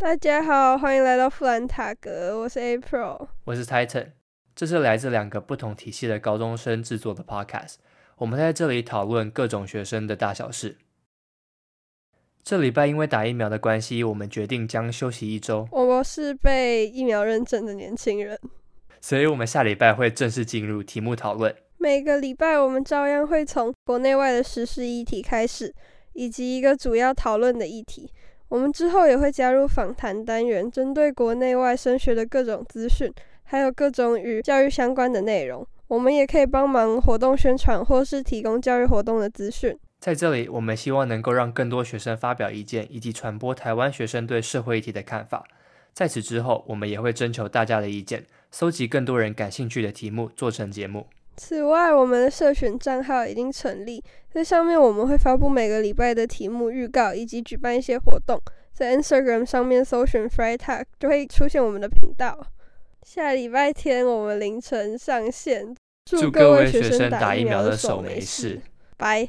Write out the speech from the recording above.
大家好，欢迎来到富兰塔格，我是 April，我是 Titan，这是来自两个不同体系的高中生制作的 Podcast，我们在这里讨论各种学生的大小事。这礼拜因为打疫苗的关系，我们决定将休息一周。我是被疫苗认证的年轻人，所以我们下礼拜会正式进入题目讨论。每个礼拜我们照样会从国内外的时事议题开始，以及一个主要讨论的议题。我们之后也会加入访谈单元，针对国内外升学的各种资讯，还有各种与教育相关的内容。我们也可以帮忙活动宣传，或是提供教育活动的资讯。在这里，我们希望能够让更多学生发表意见，以及传播台湾学生对社会议题的看法。在此之后，我们也会征求大家的意见，搜集更多人感兴趣的题目，做成节目。此外，我们的社群账号已经成立，在上面我们会发布每个礼拜的题目预告，以及举办一些活动。在 Instagram 上面搜寻 Freitag 就会出现我们的频道。下礼拜天我们凌晨上线，祝各位学生打疫苗的手没事。拜。